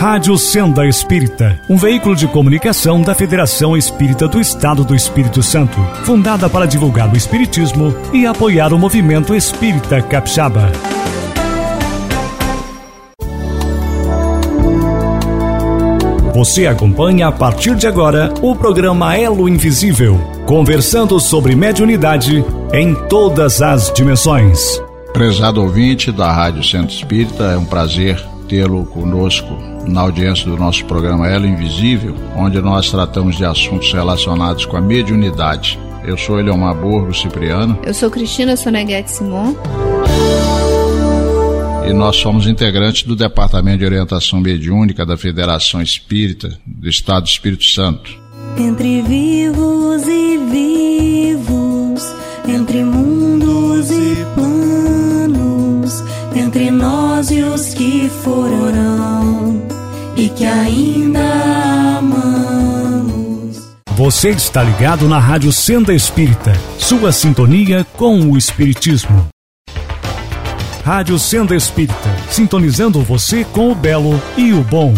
Rádio Senda Espírita, um veículo de comunicação da Federação Espírita do Estado do Espírito Santo, fundada para divulgar o Espiritismo e apoiar o movimento espírita capixaba. Você acompanha a partir de agora o programa Elo Invisível, conversando sobre mediunidade em todas as dimensões. Prezado ouvinte da Rádio Centro Espírita, é um prazer tê-lo conosco na audiência do nosso programa Elo Invisível, onde nós tratamos de assuntos relacionados com a mediunidade. Eu sou Eliomar Borgo Cipriano. Eu sou Cristina Soneguete Simon. E nós somos integrantes do Departamento de Orientação Mediúnica da Federação Espírita do Estado do Espírito Santo. Entre vivos e vivos, entre mundos entre nós e os que foram e que ainda amamos. Você está ligado na Rádio Senda Espírita, sua sintonia com o Espiritismo. Rádio Senda Espírita, sintonizando você com o belo e o bom.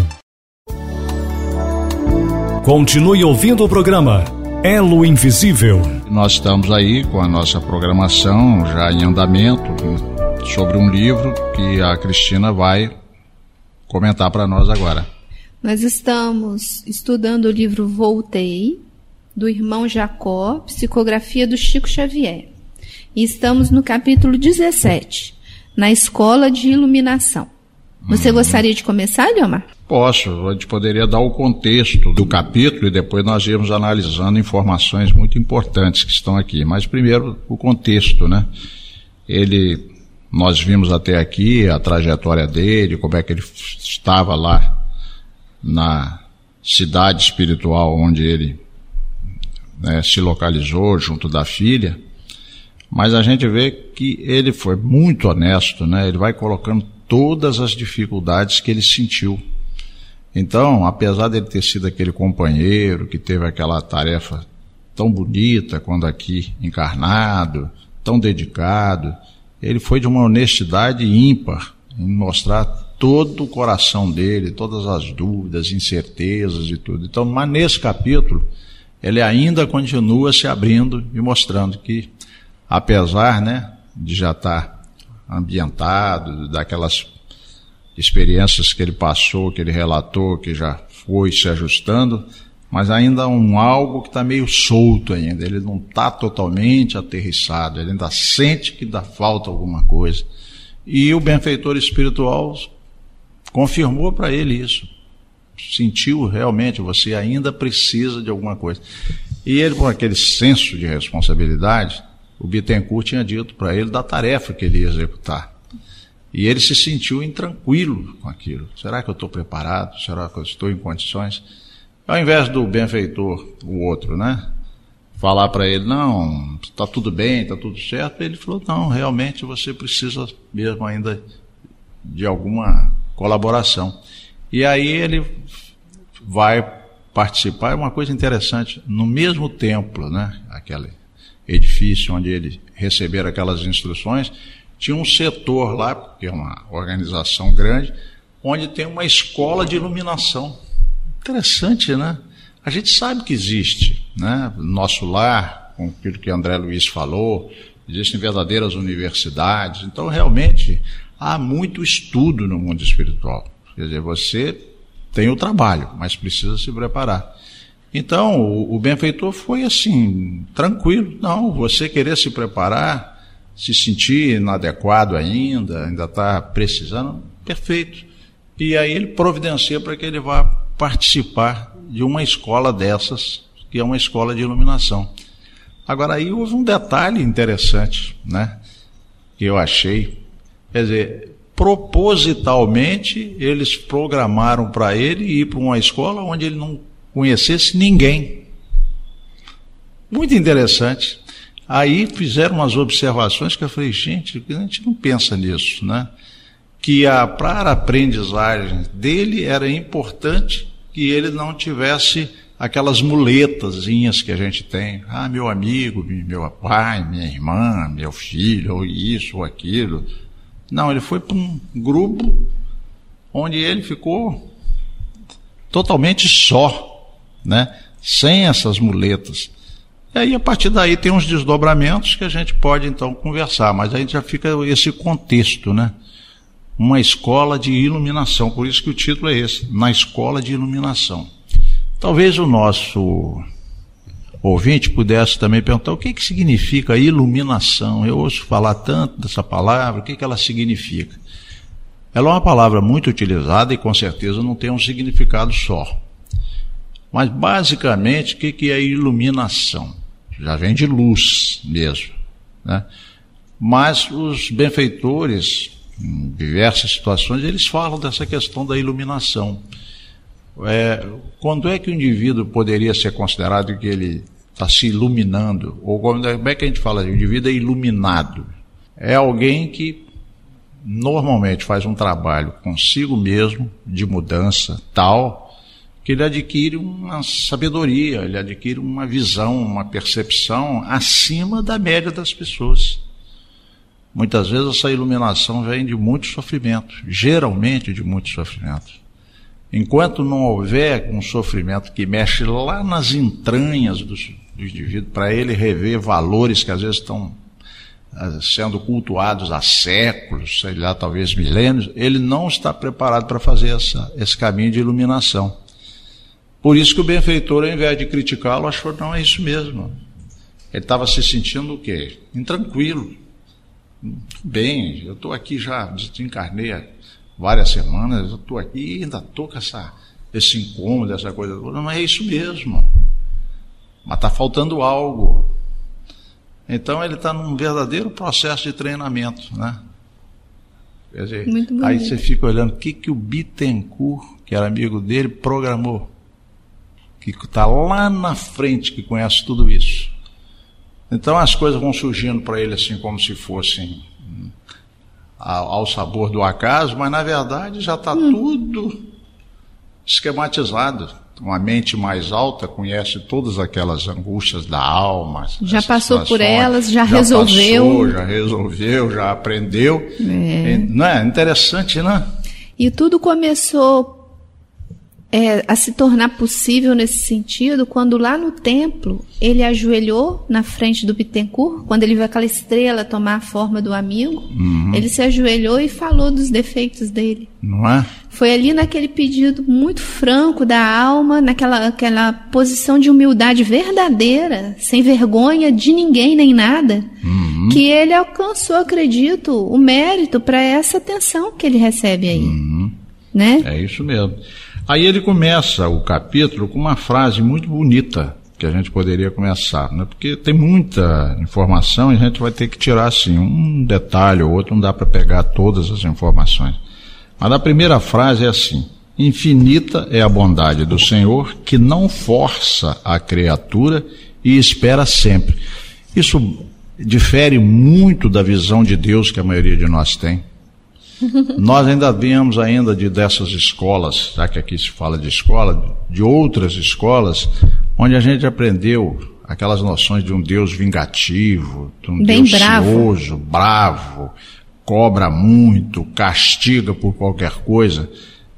Continue ouvindo o programa Elo Invisível. Nós estamos aí com a nossa programação já em andamento sobre um livro que a Cristina vai comentar para nós agora. Nós estamos estudando o livro Voltei, do irmão Jacó, psicografia do Chico Xavier. E estamos no capítulo 17, na Escola de Iluminação. Você Uhum. gostaria de começar, Leomar? Posso, a gente poderia dar o contexto do capítulo e depois nós irmos analisando informações muito importantes que estão aqui. Mas primeiro o contexto, né? Ele, nós vimos até aqui a trajetória dele, como é que ele estava lá na cidade espiritual onde ele né, se localizou junto da filha. Mas a gente vê que ele foi muito honesto, né? Ele vai colocando todas as dificuldades que ele sentiu. Então, apesar dele ter sido aquele companheiro que teve aquela tarefa tão bonita quando aqui encarnado, tão dedicado, ele foi de uma honestidade ímpar em mostrar todo o coração dele, todas as dúvidas, incertezas e tudo. Então, mas nesse capítulo, ele ainda continua se abrindo e mostrando que, apesar né, de já estar ambientado, daquelas experiências que ele passou, que ele relatou, que já foi se ajustando, mas ainda um algo que está meio solto ainda. Ele não está totalmente aterrissado, ele ainda sente que dá falta alguma coisa. E o benfeitor espiritual confirmou para ele isso. Sentiu realmente, você ainda precisa de alguma coisa. E ele, com aquele senso de responsabilidade, o Bittencourt tinha dito para ele da tarefa que ele ia executar. E ele se sentiu intranquilo com aquilo. Será que eu estou preparado? Será que eu estou em condições? Ao invés do benfeitor, o outro, né? Falar para ele, não, está tudo bem, está tudo certo, ele falou, não, realmente você precisa mesmo ainda de alguma colaboração. E aí ele vai participar, é uma coisa interessante, no mesmo templo, né? Aquele edifício onde ele receberam aquelas instruções, tinha um setor lá, porque é uma organização grande, onde tem uma escola de iluminação. Interessante, né? A gente sabe que existe, né? No nosso lar, com aquilo que André Luiz falou, existem verdadeiras universidades. Então, realmente, há muito estudo no mundo espiritual. Quer dizer, você tem o trabalho, mas precisa se preparar. Então, o, o benfeitor foi assim, tranquilo. Não, você querer se preparar, se sentir inadequado ainda, ainda está precisando, perfeito. E aí ele providencia para que ele vá participar de uma escola dessas, que é uma escola de iluminação. Agora aí houve um detalhe interessante, né? Que eu achei. Quer dizer, propositalmente eles programaram para ele ir para uma escola onde ele não conhecesse ninguém. Muito interessante. Aí fizeram umas observações que eu falei, gente, a gente não pensa nisso, né? Que a, para a aprendizagem dele era importante que ele não tivesse aquelas muletazinhas que a gente tem. Ah, meu amigo, meu pai, minha irmã, meu filho, ou isso, ou aquilo. Não, ele foi para um grupo onde ele ficou totalmente só, né? Sem essas muletas. E aí, a partir daí, tem uns desdobramentos que a gente pode, então, conversar, mas aí já fica esse contexto, né? Uma escola de iluminação, por isso que o título é esse, Na Escola de Iluminação. Talvez o nosso ouvinte pudesse também perguntar o que, que significa iluminação. Eu ouço falar tanto dessa palavra, o que, que ela significa? Ela é uma palavra muito utilizada e com certeza não tem um significado só. Mas basicamente, o que, que é iluminação? Já vem de luz mesmo. Né? Mas os benfeitores, em diversas situações, eles falam dessa questão da iluminação. É, quando é que o indivíduo poderia ser considerado que ele está se iluminando? Ou como é que a gente fala? O indivíduo é iluminado. É alguém que normalmente faz um trabalho consigo mesmo de mudança tal que ele adquire uma sabedoria, ele adquire uma visão, uma percepção acima da média das pessoas. Muitas vezes essa iluminação vem de muito sofrimento, geralmente de muito sofrimento. Enquanto não houver um sofrimento que mexe lá nas entranhas do, do indivíduo, para ele rever valores que às vezes estão ah, sendo cultuados há séculos, sei lá, talvez milênios, ele não está preparado para fazer essa, esse caminho de iluminação. Por isso que o benfeitor, ao invés de criticá-lo, achou, não, é isso mesmo. Ele estava se sentindo o quê? Intranquilo. Bem, eu estou aqui já, desencarnei há várias semanas, eu estou aqui e ainda estou com essa, esse incômodo, essa coisa toda. Não, é isso mesmo. Mas está faltando algo. Então ele está num verdadeiro processo de treinamento, né? Quer dizer, aí você fica olhando o que, que o Bittencourt, que era amigo dele, programou. Que está lá na frente, que conhece tudo isso. Então as coisas vão surgindo para ele assim como se fossem hum, ao sabor do acaso, mas na verdade já está hum. tudo esquematizado uma mente mais alta conhece todas aquelas angústias da alma. Já passou por elas, já, já resolveu. Passou, já resolveu, já aprendeu. É. Não é interessante, né? E tudo começou é, a se tornar possível nesse sentido quando lá no templo ele ajoelhou na frente do Bittencourt, quando ele viu aquela estrela tomar a forma do amigo, uhum. ele se ajoelhou e falou dos defeitos dele. Não é? Foi ali naquele pedido muito franco da alma, naquela aquela posição de humildade verdadeira, sem vergonha de ninguém nem nada, uhum. que ele alcançou, acredito, o mérito para essa atenção que ele recebe aí. Uhum. Né? É isso mesmo. Aí ele começa o capítulo com uma frase muito bonita que a gente poderia começar, né? porque tem muita informação e a gente vai ter que tirar assim um detalhe ou outro, não dá para pegar todas as informações. Mas a primeira frase é assim: Infinita é a bondade do Senhor que não força a criatura e espera sempre. Isso difere muito da visão de Deus que a maioria de nós tem. Nós ainda vemos ainda de dessas escolas, já que aqui se fala de escola, de outras escolas, onde a gente aprendeu aquelas noções de um Deus vingativo, de um Bem Deus bravo. cioso, bravo, cobra muito, castiga por qualquer coisa.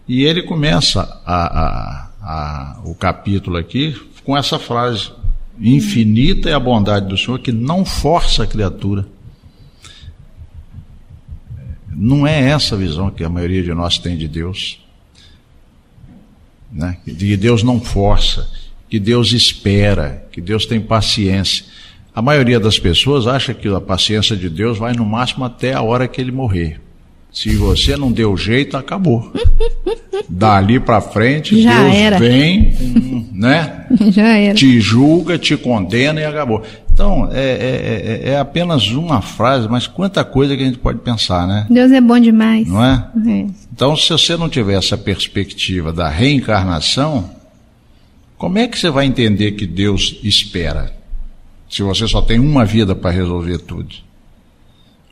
E ele começa a, a, a, o capítulo aqui com essa frase: Infinita é a bondade do Senhor que não força a criatura. Não é essa a visão que a maioria de nós tem de Deus. Né? Que Deus não força, que Deus espera, que Deus tem paciência. A maioria das pessoas acha que a paciência de Deus vai no máximo até a hora que ele morrer. Se você não deu jeito, acabou. Dali para frente, Já Deus era. vem, né? Já era. Te julga, te condena e acabou. Então, é, é, é, é, apenas uma frase, mas quanta coisa que a gente pode pensar, né? Deus é bom demais. Não é? é. Então, se você não tiver essa perspectiva da reencarnação, como é que você vai entender que Deus espera? Se você só tem uma vida para resolver tudo.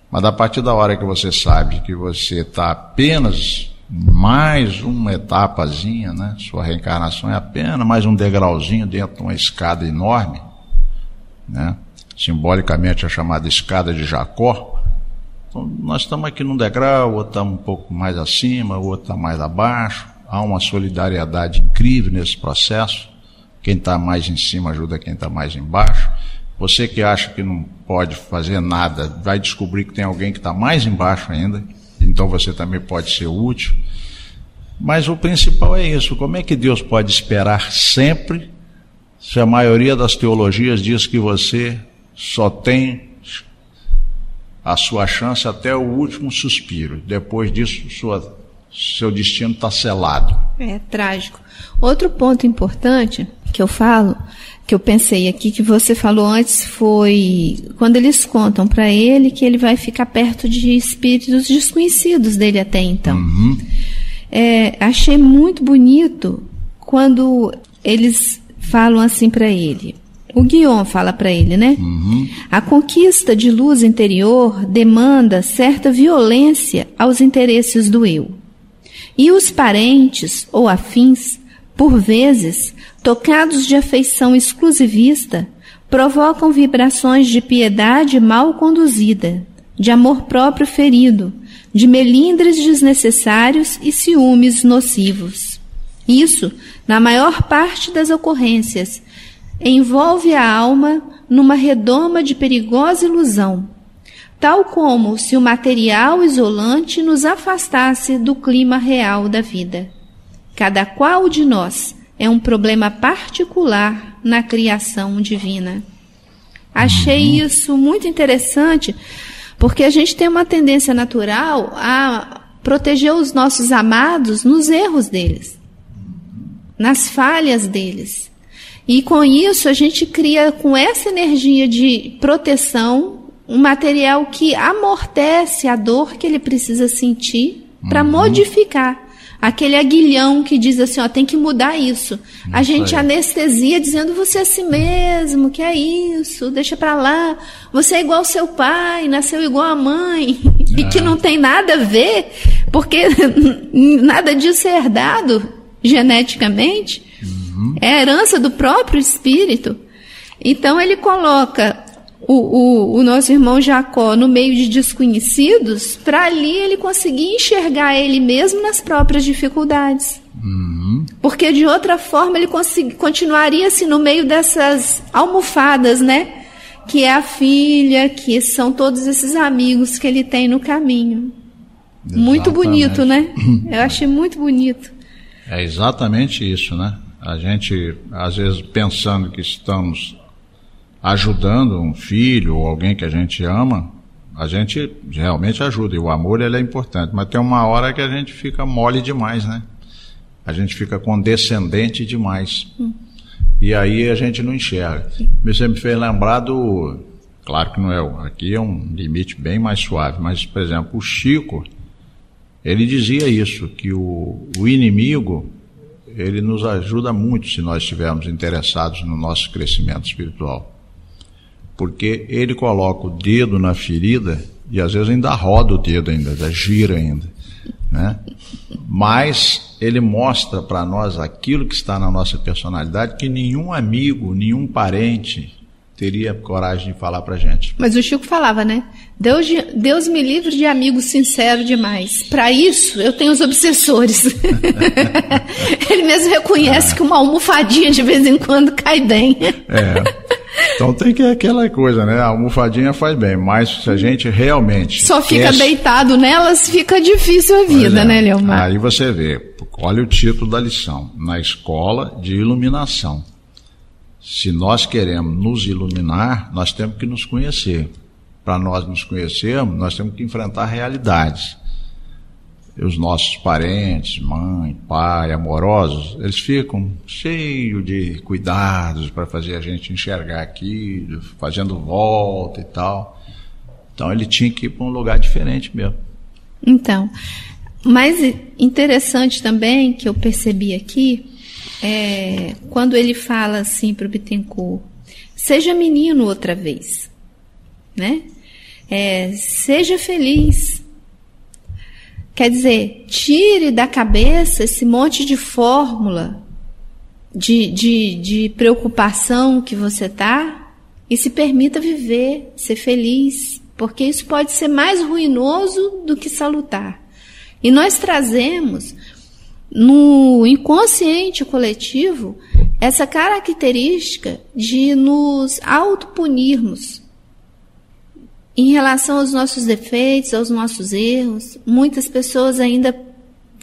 Mas a partir da hora que você sabe que você está apenas mais uma etapazinha, né? Sua reencarnação é apenas mais um degrauzinho dentro de uma escada enorme né? simbolicamente a chamada escada de Jacó. Então, nós estamos aqui num degrau, outro está um pouco mais acima, outro está mais abaixo. há uma solidariedade incrível nesse processo. Quem está mais em cima ajuda quem está mais embaixo. Você que acha que não pode fazer nada, vai descobrir que tem alguém que está mais embaixo ainda, então você também pode ser útil. Mas o principal é isso: como é que Deus pode esperar sempre, se a maioria das teologias diz que você só tem a sua chance até o último suspiro. Depois disso, sua, seu destino está selado. É trágico. Outro ponto importante que eu falo, que eu pensei aqui, que você falou antes, foi quando eles contam para ele que ele vai ficar perto de espíritos desconhecidos dele até então. Uhum. É, achei muito bonito quando eles falam assim para ele: o Guion fala para ele, né? Uhum. A conquista de luz interior demanda certa violência aos interesses do eu. E os parentes ou afins, por vezes, tocados de afeição exclusivista, provocam vibrações de piedade mal conduzida, de amor próprio ferido, de melindres desnecessários e ciúmes nocivos. Isso, na maior parte das ocorrências, envolve a alma numa redoma de perigosa ilusão, tal como se o material isolante nos afastasse do clima real da vida. Cada qual de nós é um problema particular na criação divina. Achei uhum. isso muito interessante, porque a gente tem uma tendência natural a proteger os nossos amados nos erros deles, nas falhas deles. E com isso a gente cria com essa energia de proteção um material que amortece a dor que ele precisa sentir para uhum. modificar. Aquele aguilhão que diz assim, ó, tem que mudar isso. isso a gente aí. anestesia dizendo você é assim mesmo, que é isso, deixa para lá. Você é igual ao seu pai, nasceu igual a mãe, é. e que é. não tem nada a ver, porque nada disso é herdado geneticamente. Uhum. É a herança do próprio espírito. Então ele coloca o, o, o, nosso irmão Jacó no meio de desconhecidos, para ali ele conseguir enxergar ele mesmo nas próprias dificuldades. Uhum. Porque de outra forma ele continuaria assim no meio dessas almofadas, né? Que é a filha, que são todos esses amigos que ele tem no caminho. Exatamente. Muito bonito, né? Eu achei muito bonito. É exatamente isso, né? A gente, às vezes, pensando que estamos ajudando um filho ou alguém que a gente ama, a gente realmente ajuda. E o amor ele é importante. Mas tem uma hora que a gente fica mole demais, né? A gente fica condescendente demais. Hum. E aí a gente não enxerga. Você me fez lembrar do. Claro que não é. Aqui é um limite bem mais suave. Mas, por exemplo, o Chico, ele dizia isso, que o, o inimigo ele nos ajuda muito se nós estivermos interessados no nosso crescimento espiritual. Porque ele coloca o dedo na ferida e às vezes ainda roda o dedo ainda, gira ainda, né? Mas ele mostra para nós aquilo que está na nossa personalidade que nenhum amigo, nenhum parente, teria coragem de falar para gente. Mas o Chico falava, né? Deus, Deus me livre de amigo sincero demais. Para isso, eu tenho os obsessores. Ele mesmo reconhece é. que uma almofadinha de vez em quando cai bem. É. Então tem que aquela coisa, né? A almofadinha faz bem, mas se a gente realmente. Só fica quer... deitado nelas, fica difícil a vida, é. né, Leomar? Aí você vê, olha o título da lição: Na Escola de Iluminação. Se nós queremos nos iluminar, nós temos que nos conhecer. Para nós nos conhecermos, nós temos que enfrentar realidades. Os nossos parentes, mãe, pai, amorosos, eles ficam cheios de cuidados para fazer a gente enxergar aqui, fazendo volta e tal. Então ele tinha que ir para um lugar diferente mesmo. Então, mais interessante também que eu percebi aqui é, quando ele fala assim para o Bittencourt, seja menino outra vez, né? É, seja feliz. Quer dizer, tire da cabeça esse monte de fórmula de, de, de preocupação que você tá e se permita viver, ser feliz, porque isso pode ser mais ruinoso do que salutar. E nós trazemos no inconsciente coletivo essa característica de nos autopunirmos em relação aos nossos defeitos, aos nossos erros. Muitas pessoas ainda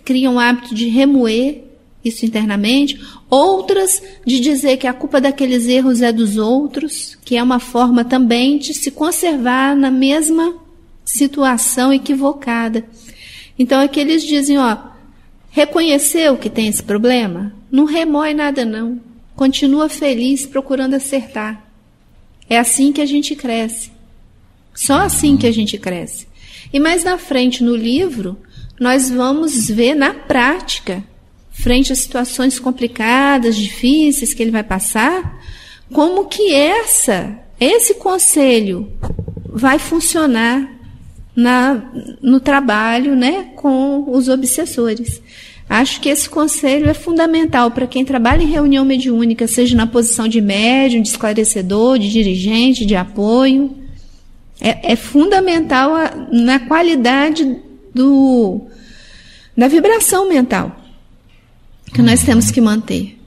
criam o hábito de remoer isso internamente, outras de dizer que a culpa daqueles erros é dos outros, que é uma forma também de se conservar na mesma situação equivocada. Então é que eles dizem, ó, reconheceu que tem esse problema? Não remói nada não. Continua feliz procurando acertar. É assim que a gente cresce. Só assim que a gente cresce. E mais na frente no livro, nós vamos ver na prática, frente a situações complicadas, difíceis que ele vai passar, como que essa, esse conselho vai funcionar na, no trabalho né, com os obsessores. Acho que esse conselho é fundamental para quem trabalha em reunião mediúnica, seja na posição de médium, de esclarecedor, de dirigente, de apoio. É, é fundamental a, na qualidade do, da vibração mental que nós temos que manter.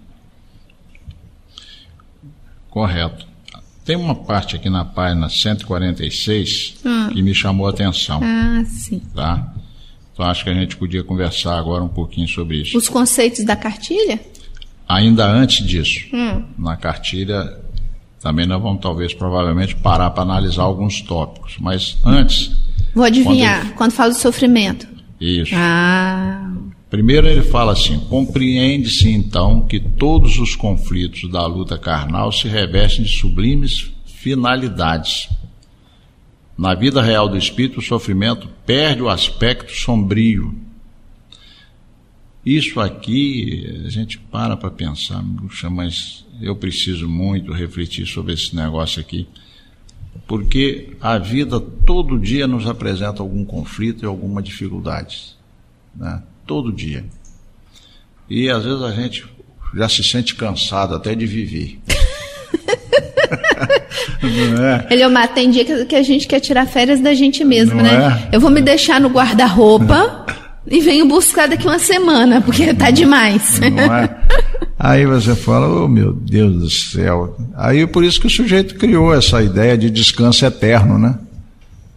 Correto. Tem uma parte aqui na página 146 ah. que me chamou a atenção. Ah, sim. Tá? Então acho que a gente podia conversar agora um pouquinho sobre isso. Os conceitos da cartilha? Ainda antes disso, hum. na cartilha também nós vamos talvez provavelmente parar para analisar alguns tópicos, mas antes. Vou adivinhar, quando, ele... quando fala do sofrimento. Isso. Ah. Primeiro ele fala assim: compreende-se então que todos os conflitos da luta carnal se revestem de sublimes finalidades. Na vida real do espírito, o sofrimento perde o aspecto sombrio. Isso aqui, a gente para para pensar, mas eu preciso muito refletir sobre esse negócio aqui, porque a vida todo dia nos apresenta algum conflito e alguma dificuldade. Né? Todo dia. E às vezes a gente já se sente cansado até de viver. é? Ele é tem dia que a gente quer tirar férias da gente mesmo, Não né? É? Eu vou me deixar no guarda-roupa e venho buscar daqui uma semana, porque tá demais. Não é? Aí você fala, oh meu Deus do céu. Aí por isso que o sujeito criou essa ideia de descanso eterno, né?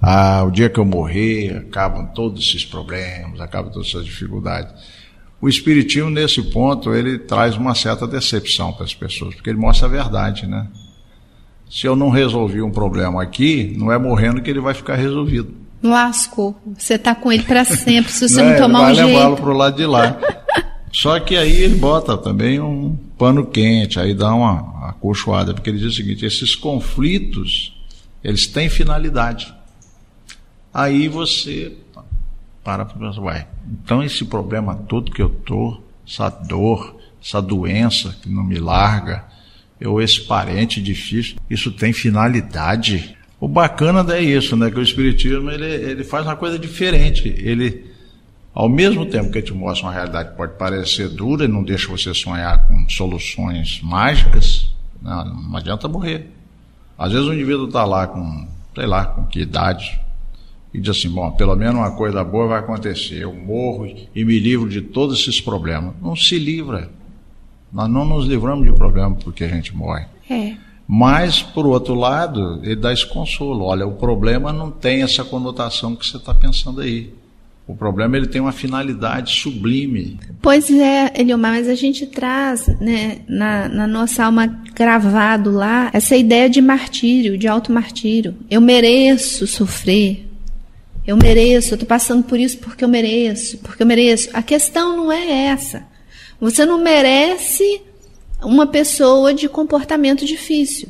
Ah, o dia que eu morrer, acabam todos esses problemas, acabam todas essas dificuldades. O Espiritismo, nesse ponto, ele traz uma certa decepção para as pessoas, porque ele mostra a verdade, né? Se eu não resolvi um problema aqui, não é morrendo que ele vai ficar resolvido. Lascou. Você está com ele para sempre, se você não, não tomar um jeito. Vai levá-lo para o lado de lá. Só que aí ele bota também um pano quente, aí dá uma acolchoada, porque ele diz o seguinte: esses conflitos, eles têm finalidade. Aí você para para pensar, uai, então esse problema todo que eu tô, essa dor, essa doença que não me larga, ou esse parente difícil, isso tem finalidade. O bacana é isso, né? Que o Espiritismo ele, ele faz uma coisa diferente. Ele, ao mesmo tempo que te mostra uma realidade que pode parecer dura e não deixa você sonhar com soluções mágicas, não, não adianta morrer. Às vezes o indivíduo está lá com, sei lá, com que idade, e diz assim: bom, pelo menos uma coisa boa vai acontecer. Eu morro e me livro de todos esses problemas. Não se livra. Nós não nos livramos de problema porque a gente morre. É. Mas, por outro lado, ele dá esse consolo. Olha, o problema não tem essa conotação que você está pensando aí. O problema ele tem uma finalidade sublime. Pois é, Eliomar, mas a gente traz né, na, na nossa alma gravado lá essa ideia de martírio, de auto-martírio. Eu mereço sofrer, eu mereço, eu estou passando por isso porque eu mereço, porque eu mereço. A questão não é essa. Você não merece uma pessoa de comportamento difícil.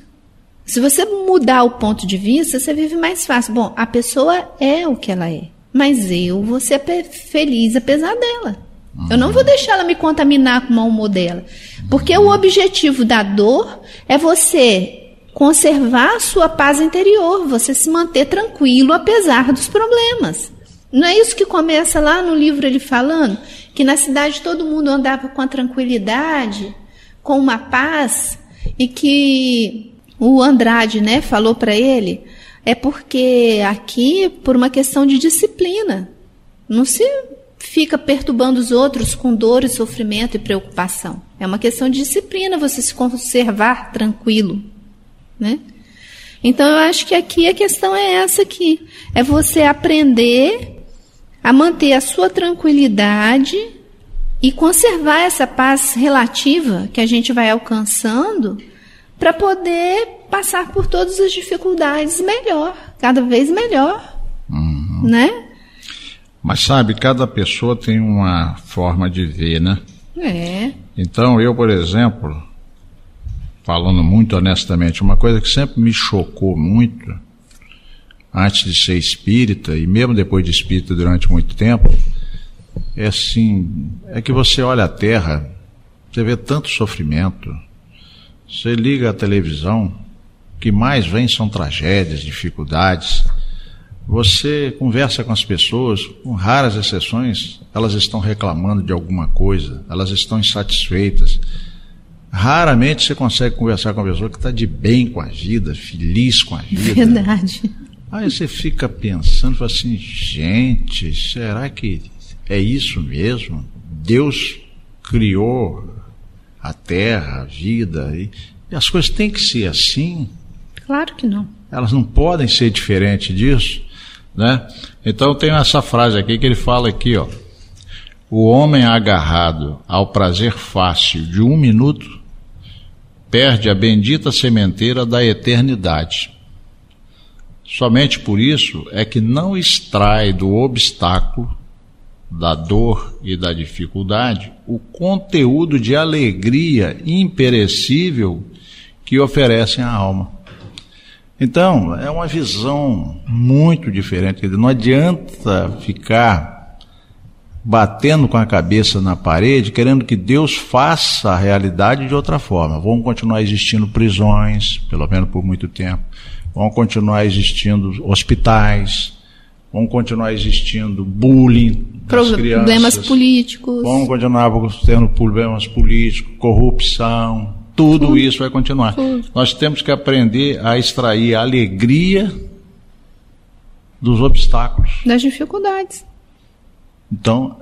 Se você mudar o ponto de vista, você vive mais fácil. Bom, a pessoa é o que ela é, mas eu vou ser feliz apesar dela. Eu não vou deixar ela me contaminar com o mau humor dela. Porque o objetivo da dor é você conservar a sua paz interior, você se manter tranquilo apesar dos problemas. Não é isso que começa lá no livro ele falando? Que na cidade todo mundo andava com a tranquilidade, com uma paz, e que o Andrade né, falou para ele, é porque aqui, por uma questão de disciplina, não se fica perturbando os outros com dor e sofrimento e preocupação. É uma questão de disciplina você se conservar tranquilo, né? Então eu acho que aqui a questão é essa aqui, é você aprender a manter a sua tranquilidade e conservar essa paz relativa que a gente vai alcançando para poder passar por todas as dificuldades melhor, cada vez melhor, uhum. né? Mas sabe, cada pessoa tem uma forma de ver, né? É. Então eu, por exemplo, falando muito honestamente, uma coisa que sempre me chocou muito antes de ser espírita e mesmo depois de espírita durante muito tempo, é assim, é que você olha a Terra, você vê tanto sofrimento, você liga a televisão, o que mais vem são tragédias, dificuldades. Você conversa com as pessoas, com raras exceções, elas estão reclamando de alguma coisa, elas estão insatisfeitas. Raramente você consegue conversar com uma pessoa que está de bem com a vida, feliz com a vida. Verdade. Aí você fica pensando, fala assim, gente, será que é isso mesmo? Deus criou a terra, a vida, e, e as coisas têm que ser assim? Claro que não. Elas não podem ser diferente disso, né? Então tem essa frase aqui que ele fala aqui, ó. O homem agarrado ao prazer fácil de um minuto perde a bendita sementeira da eternidade. Somente por isso é que não extrai do obstáculo da dor e da dificuldade, o conteúdo de alegria imperecível que oferecem à alma. Então, é uma visão muito diferente. Não adianta ficar batendo com a cabeça na parede, querendo que Deus faça a realidade de outra forma. Vão continuar existindo prisões, pelo menos por muito tempo. Vão continuar existindo hospitais, vão continuar existindo bullying das problemas crianças, políticos. Vão continuar tendo problemas políticos, corrupção, tudo, tudo. isso vai continuar. Tudo. Nós temos que aprender a extrair a alegria dos obstáculos. Das dificuldades. Então,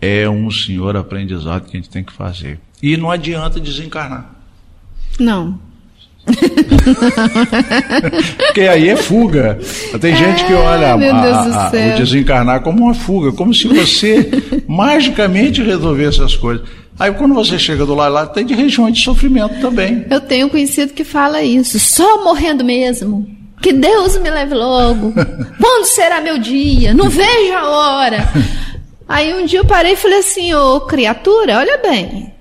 é um senhor aprendizado que a gente tem que fazer. E não adianta desencarnar. Não. Porque aí é fuga. Tem é, gente que olha a, a, a, o desencarnar como uma fuga, como se você magicamente resolvesse as coisas. Aí quando você chega do lado lá, tem de regiões de sofrimento também. Eu tenho um conhecido que fala isso, só morrendo mesmo. Que Deus me leve logo. Quando será meu dia? Não vejo a hora. Aí um dia eu parei e falei assim, ô criatura, olha bem.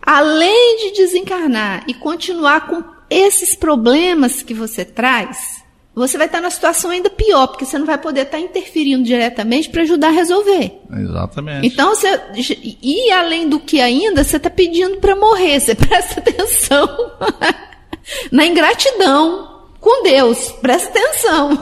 Além de desencarnar e continuar com esses problemas que você traz, você vai estar numa situação ainda pior, porque você não vai poder estar interferindo diretamente para ajudar a resolver. Exatamente. Então, você, e além do que ainda, você está pedindo para morrer, você presta atenção na ingratidão com Deus, presta atenção.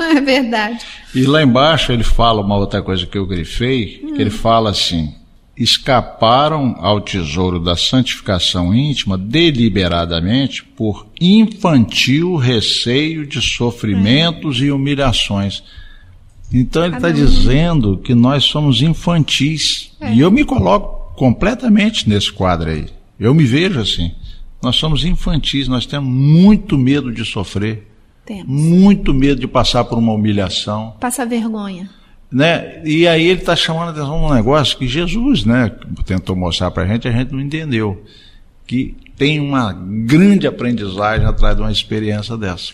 É? é? verdade. E lá embaixo ele fala uma outra coisa que eu grifei, hum. que ele fala assim: escaparam ao tesouro da santificação íntima deliberadamente por infantil receio de sofrimentos é. e humilhações. Então ele está dizendo que nós somos infantis. É. E eu me coloco completamente nesse quadro aí. Eu me vejo assim. Nós somos infantis, nós temos muito medo de sofrer. Temos. Muito medo de passar por uma humilhação. Passa vergonha. Né? E aí ele está chamando a atenção num negócio que Jesus né, tentou mostrar para a gente, a gente não entendeu. Que tem uma grande aprendizagem atrás de uma experiência dessa.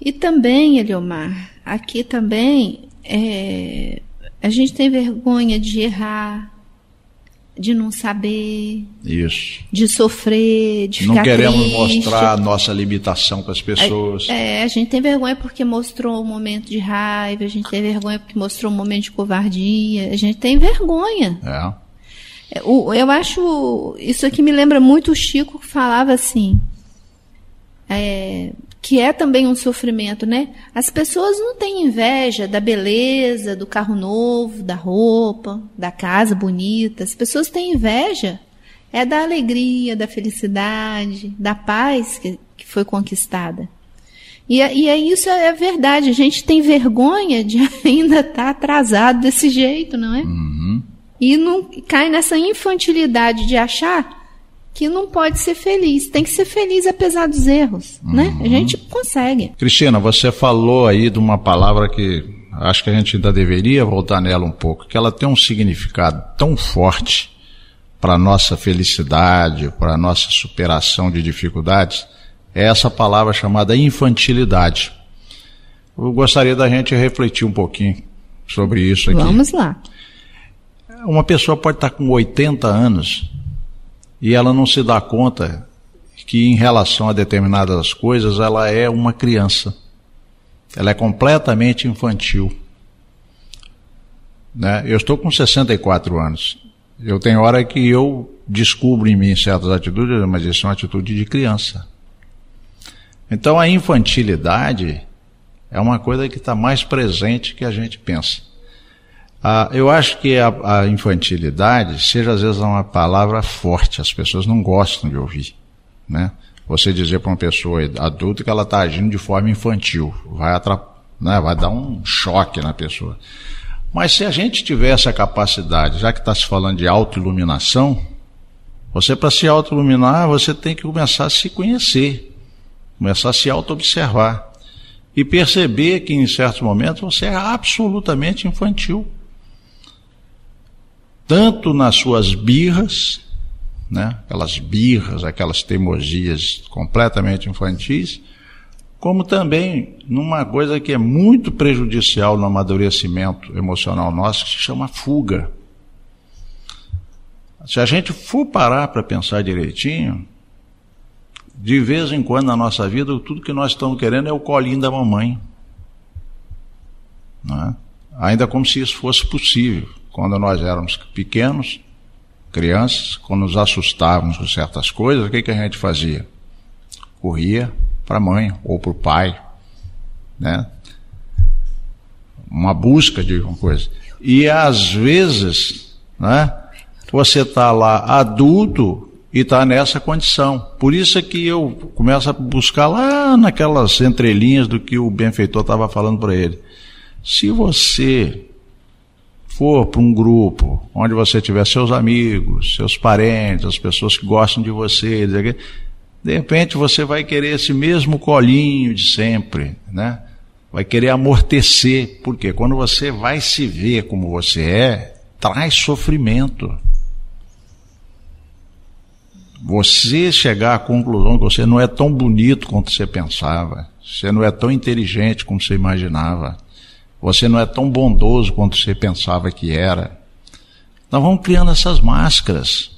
E também, Eliomar, aqui também é, a gente tem vergonha de errar, de não saber, isso, de sofrer, de não ficar queremos triste. mostrar a nossa limitação para as pessoas. É, a gente tem vergonha porque mostrou um momento de raiva, a gente tem vergonha porque mostrou um momento de covardia, a gente tem vergonha. É. é eu acho isso aqui me lembra muito o Chico que falava assim. É, que é também um sofrimento, né? As pessoas não têm inveja da beleza, do carro novo, da roupa, da casa bonita. As pessoas têm inveja é da alegria, da felicidade, da paz que, que foi conquistada. E, e é isso é verdade. A gente tem vergonha de ainda estar tá atrasado desse jeito, não é? Uhum. E não cai nessa infantilidade de achar que não pode ser feliz. Tem que ser feliz apesar dos erros, uhum. né? A gente consegue. Cristina, você falou aí de uma palavra que acho que a gente ainda deveria voltar nela um pouco, que ela tem um significado tão forte para a nossa felicidade, para a nossa superação de dificuldades, é essa palavra chamada infantilidade. Eu gostaria da gente refletir um pouquinho sobre isso aqui. Vamos lá. Uma pessoa pode estar com 80 anos e ela não se dá conta que em relação a determinadas coisas ela é uma criança. Ela é completamente infantil. Né? Eu estou com 64 anos. Eu tenho hora que eu descubro em mim certas atitudes, mas isso é uma atitude de criança. Então a infantilidade é uma coisa que está mais presente que a gente pensa. Ah, eu acho que a, a, infantilidade seja às vezes uma palavra forte, as pessoas não gostam de ouvir. Né? Você dizer para uma pessoa adulta que ela está agindo de forma infantil, vai, né, vai dar um choque na pessoa. Mas se a gente tiver essa capacidade, já que está se falando de autoiluminação, você para se autoiluminar, você tem que começar a se conhecer, começar a se auto-observar e perceber que em certos momentos você é absolutamente infantil tanto nas suas birras, né, aquelas birras, aquelas teimosias completamente infantis, como também numa coisa que é muito prejudicial no amadurecimento emocional nosso, que se chama fuga. Se a gente for parar para pensar direitinho, de vez em quando na nossa vida, tudo que nós estamos querendo é o colinho da mamãe. É? Ainda como se isso fosse possível quando nós éramos pequenos, crianças, quando nos assustávamos com certas coisas, o que, que a gente fazia? Corria para a mãe ou para o pai, né? Uma busca de uma coisa. E às vezes, né? Você está lá adulto e está nessa condição. Por isso é que eu começo a buscar lá naquelas entrelinhas do que o benfeitor estava falando para ele. Se você for para um grupo onde você tiver seus amigos, seus parentes, as pessoas que gostam de você, de repente você vai querer esse mesmo colinho de sempre, né? Vai querer amortecer, porque quando você vai se ver como você é, traz sofrimento. Você chegar à conclusão que você não é tão bonito quanto você pensava, você não é tão inteligente como você imaginava, você não é tão bondoso quanto você pensava que era. Nós vamos criando essas máscaras.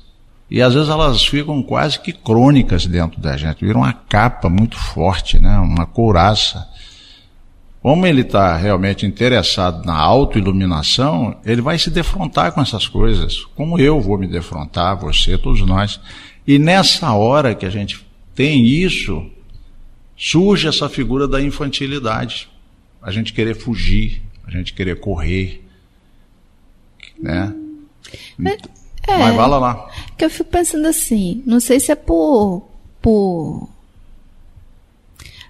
E às vezes elas ficam quase que crônicas dentro da gente, viram uma capa muito forte, né? uma couraça. Como ele está realmente interessado na autoiluminação, ele vai se defrontar com essas coisas, como eu vou me defrontar, você, todos nós. E nessa hora que a gente tem isso, surge essa figura da infantilidade a gente querer fugir, a gente querer correr, né? É, Mas vai lá. Que eu fico pensando assim, não sei se é por, por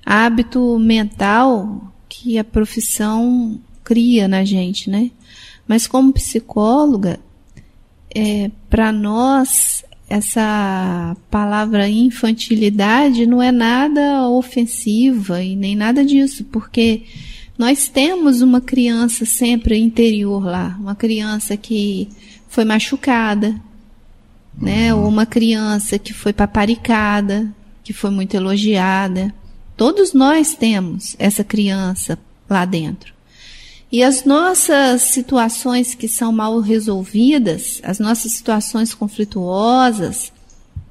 hábito mental que a profissão cria na gente, né? Mas como psicóloga, é, para nós essa palavra infantilidade não é nada ofensiva e nem nada disso, porque nós temos uma criança sempre interior lá, uma criança que foi machucada, né? Ou uma criança que foi paparicada, que foi muito elogiada. Todos nós temos essa criança lá dentro. E as nossas situações que são mal resolvidas, as nossas situações conflituosas,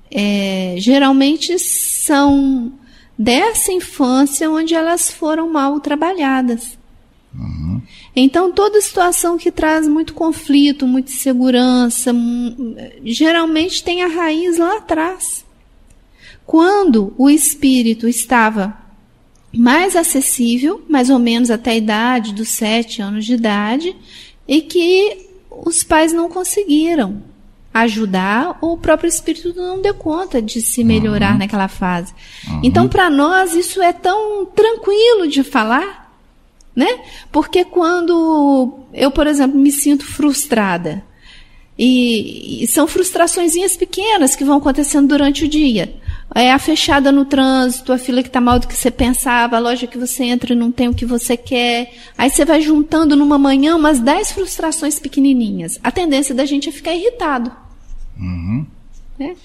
é, geralmente são dessa infância onde elas foram mal trabalhadas. Uhum. Então, toda situação que traz muito conflito, muita insegurança, geralmente tem a raiz lá atrás. Quando o espírito estava mais acessível, mais ou menos até a idade dos sete anos de idade, e que os pais não conseguiram ajudar ou o próprio espírito não deu conta de se melhorar uhum. naquela fase. Uhum. Então, para nós, isso é tão tranquilo de falar, né? Porque quando eu, por exemplo, me sinto frustrada, e, e são frustrações pequenas que vão acontecendo durante o dia. É a fechada no trânsito, a fila que está mal do que você pensava, a loja que você entra e não tem o que você quer. Aí você vai juntando numa manhã umas 10 frustrações pequenininhas. A tendência da gente é ficar irritado. Uhum. Né?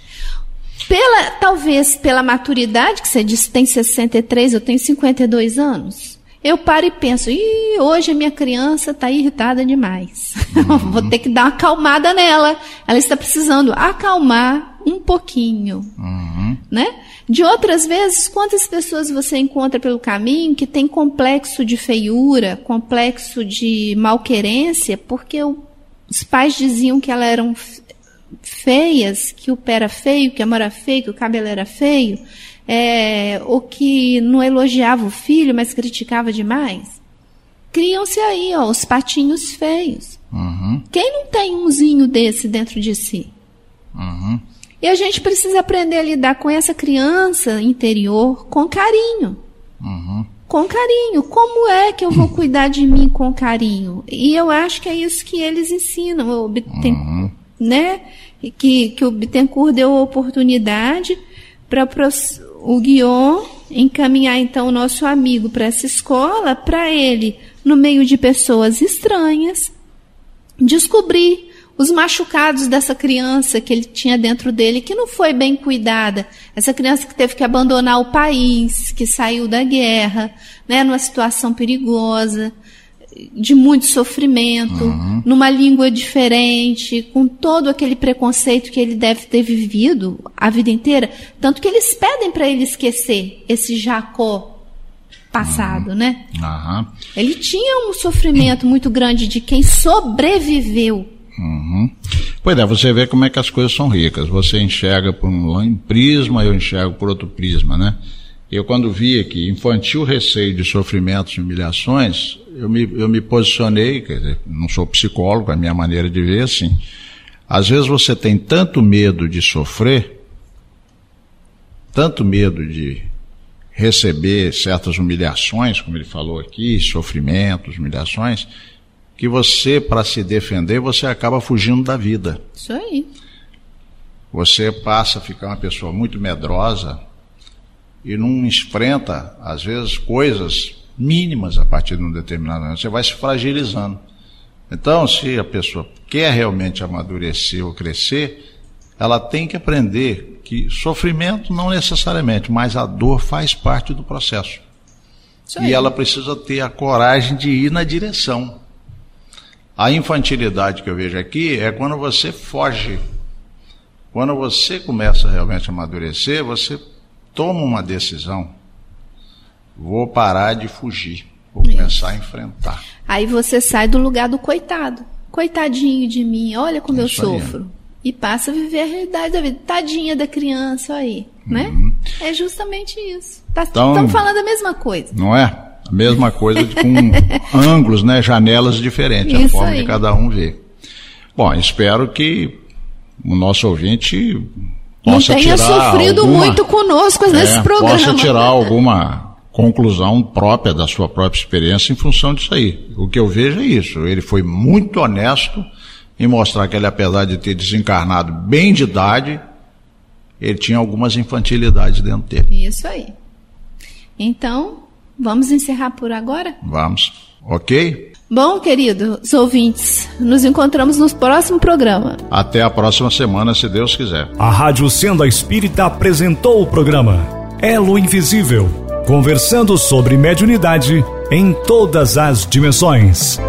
Pela, talvez pela maturidade, que você disse tem 63, eu tenho 52 anos. Eu paro e penso, Ih, hoje a minha criança está irritada demais. Uhum. Vou ter que dar uma acalmada nela. Ela está precisando acalmar um pouquinho. Uhum. Né? De outras vezes, quantas pessoas você encontra pelo caminho que tem complexo de feiura, complexo de malquerência, porque os pais diziam que elas eram feias, que o pé era feio, que a mão era feia, que o cabelo era feio, é, ou que não elogiava o filho, mas criticava demais. Criam-se aí, ó, os patinhos feios. Uhum. Quem não tem umzinho desse dentro de si? Uhum. E a gente precisa aprender a lidar com essa criança interior com carinho. Uhum. Com carinho. Como é que eu vou cuidar de mim com carinho? E eu acho que é isso que eles ensinam. Eu, tem, uhum né? Que, que o Bittencourt deu a oportunidade para o Guion encaminhar então o nosso amigo para essa escola, para ele, no meio de pessoas estranhas, descobrir os machucados dessa criança que ele tinha dentro dele, que não foi bem cuidada. Essa criança que teve que abandonar o país, que saiu da guerra, né, numa situação perigosa de muito sofrimento, uhum. numa língua diferente, com todo aquele preconceito que ele deve ter vivido a vida inteira, tanto que eles pedem para ele esquecer esse Jacó passado, uhum. né? Uhum. Ele tinha um sofrimento muito grande de quem sobreviveu. Uhum. Pois é, você vê como é que as coisas são ricas. Você enxerga por um prisma, eu enxergo por outro prisma, né? Eu, quando vi que infantil receio de sofrimentos e humilhações, eu me, eu me posicionei, quer dizer, não sou psicólogo, é a minha maneira de ver assim. Às vezes você tem tanto medo de sofrer, tanto medo de receber certas humilhações, como ele falou aqui, sofrimentos, humilhações, que você, para se defender, você acaba fugindo da vida. Isso aí. Você passa a ficar uma pessoa muito medrosa, e não enfrenta, às vezes, coisas mínimas a partir de um determinado momento. Você vai se fragilizando. Então, se a pessoa quer realmente amadurecer ou crescer, ela tem que aprender que sofrimento não necessariamente, mas a dor faz parte do processo. E ela precisa ter a coragem de ir na direção. A infantilidade que eu vejo aqui é quando você foge. Quando você começa realmente a amadurecer, você toma uma decisão, vou parar de fugir, vou Isso. começar a enfrentar. Aí você sai do lugar do coitado. Coitadinho de mim, olha como Isso eu sofro. Aí. E passa a viver a realidade da vida. Tadinha da criança aí, né? Uhum. É justamente isso. Tá, estamos então, falando a mesma coisa. Não é? A mesma coisa com ângulos, né? Janelas diferentes, Isso a forma aí. que cada um vê. Bom, espero que o nosso ouvinte possa tenha sofrido alguma, muito conosco nesse é, programa. Possa tirar alguma conclusão própria da sua própria experiência em função disso aí. O que eu vejo é isso. Ele foi muito honesto em mostrar que ele, apesar de ter desencarnado bem de idade, ele tinha algumas infantilidades dentro dele. Isso aí. Então, vamos encerrar por agora? Vamos. Ok? Bom, queridos ouvintes, nos encontramos no próximo programa. Até a próxima semana, se Deus quiser. A Rádio Senda Espírita apresentou o programa Elo Invisível conversando sobre mediunidade em todas as dimensões.